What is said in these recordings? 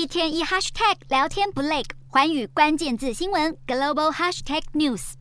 一天一 hashtag 聊天不累，环宇关键字新闻 global hashtag news。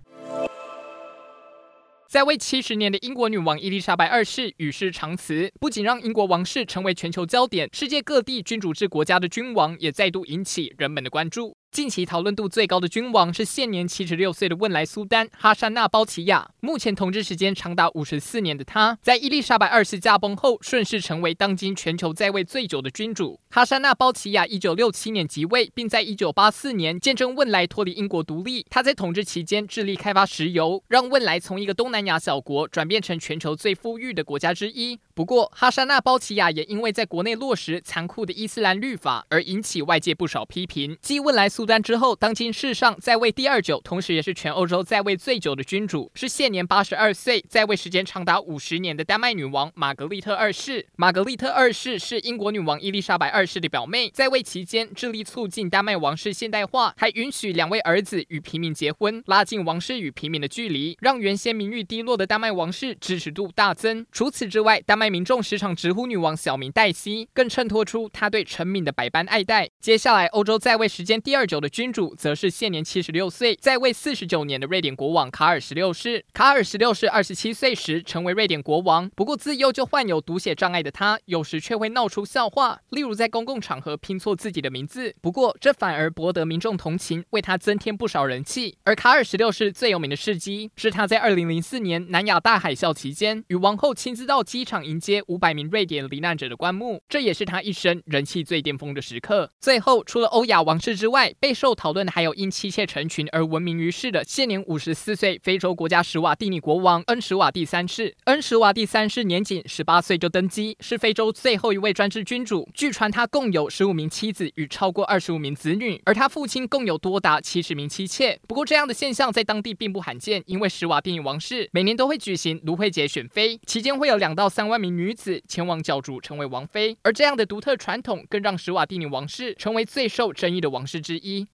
在位七十年的英国女王伊丽莎白二世与世长辞，不仅让英国王室成为全球焦点，世界各地君主制国家的君王也再度引起人们的关注。近期讨论度最高的君王是现年七十六岁的汶莱苏丹哈山纳·包齐亚。目前统治时间长达五十四年的他，在伊丽莎白二世驾崩后，顺势成为当今全球在位最久的君主。哈山纳·包齐亚一九六七年即位，并在一九八四年见证汶莱脱离英国独立。他在统治期间致力开发石油，让汶莱从一个东南亚小国转变成全球最富裕的国家之一。不过，哈萨纳·包齐亚也因为在国内落实残酷的伊斯兰律法而引起外界不少批评。继汶莱苏丹之后，当今世上在位第二久，同时也是全欧洲在位最久的君主，是现年八十二岁，在位时间长达五十年的丹麦女王玛格丽特二世。玛格丽特二世是英国女王伊丽莎白二世的表妹，在位期间致力促进丹麦王室现代化，还允许两位儿子与平民结婚，拉近王室与平民的距离，让原先名誉低落的丹麦王室支持度大增。除此之外，丹麦民众时常直呼女王小名黛西，更衬托出她对臣民的百般爱戴。接下来，欧洲在位时间第二久的君主，则是现年七十六岁，在位四十九年的瑞典国王卡尔十六世。卡尔十六世二十七岁时成为瑞典国王，不过自幼就患有读写障碍的他，有时却会闹出笑话，例如在公共场合拼错自己的名字。不过这反而博得民众同情，为他增添不少人气。而卡尔十六世最有名的事迹，是他在二零零四年南亚大海啸期间，与王后亲自到机场迎接五百名瑞典罹难者的棺木，这也是他一生人气最巅峰的时刻。最后，除了欧亚王室之外，备受讨论的还有因妻妾成群而闻名于世的现年五十四岁非洲国家史瓦蒂尼国王恩什瓦蒂三世。恩什瓦蒂三世年仅十八岁就登基，是非洲最后一位专制君主。据传他共有十五名妻子与超过二十五名子女，而他父亲共有多达七十名妻妾。不过，这样的现象在当地并不罕见，因为史瓦蒂尼王室每年都会举行芦荟节选妃，期间会有两到三万名女子前往教主成为王妃。而这样的独特传统，更让史瓦蒂尼王室成为最受争议的王室之一。